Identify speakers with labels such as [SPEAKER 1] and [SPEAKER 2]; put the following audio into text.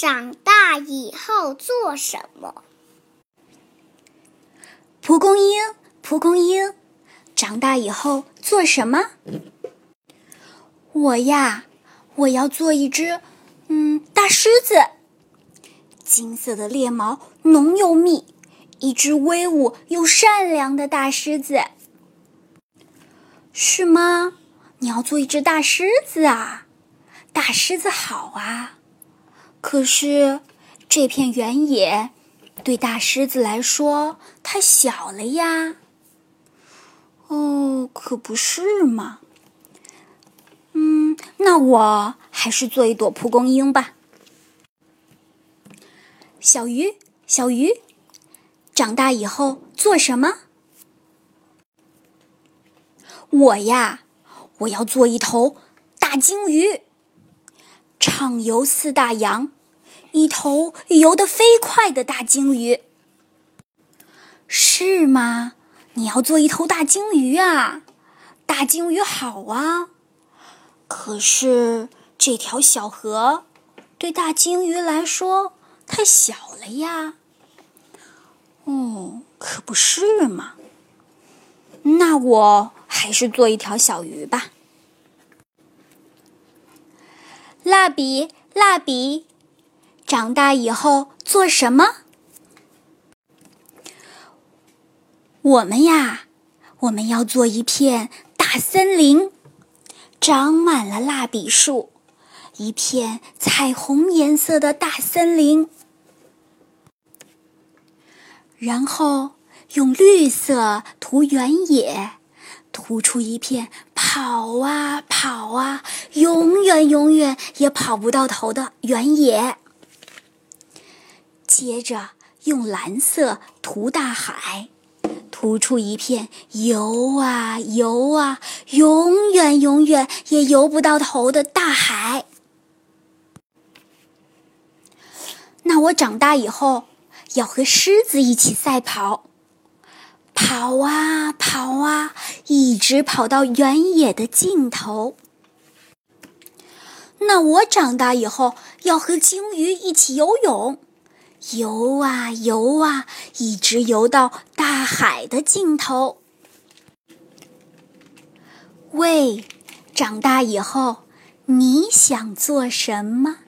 [SPEAKER 1] 长大以后做什么？
[SPEAKER 2] 蒲公英，蒲公英，长大以后做什么？我呀，我要做一只，嗯，大狮子。金色的猎毛浓又密，一只威武又善良的大狮子。是吗？你要做一只大狮子啊？大狮子好啊。可是，这片原野对大狮子来说太小了呀。哦，可不是嘛。嗯，那我还是做一朵蒲公英吧。小鱼，小鱼，长大以后做什么？我呀，我要做一头大鲸鱼。畅游四大洋，一头游得飞快的大鲸鱼，是吗？你要做一头大鲸鱼啊？大鲸鱼好啊，可是这条小河对大鲸鱼来说太小了呀。哦，可不是嘛。那我还是做一条小鱼吧。蜡笔，蜡笔，长大以后做什么？我们呀，我们要做一片大森林，长满了蜡笔树，一片彩虹颜色的大森林。然后用绿色涂原野，涂出一片。跑啊跑啊，永远永远也跑不到头的原野。接着用蓝色涂大海，涂出一片游啊游啊，永远永远也游不到头的大海。那我长大以后要和狮子一起赛跑。跑啊跑啊，一直跑到原野的尽头。那我长大以后要和鲸鱼一起游泳，游啊游啊，一直游到大海的尽头。喂，长大以后你想做什么？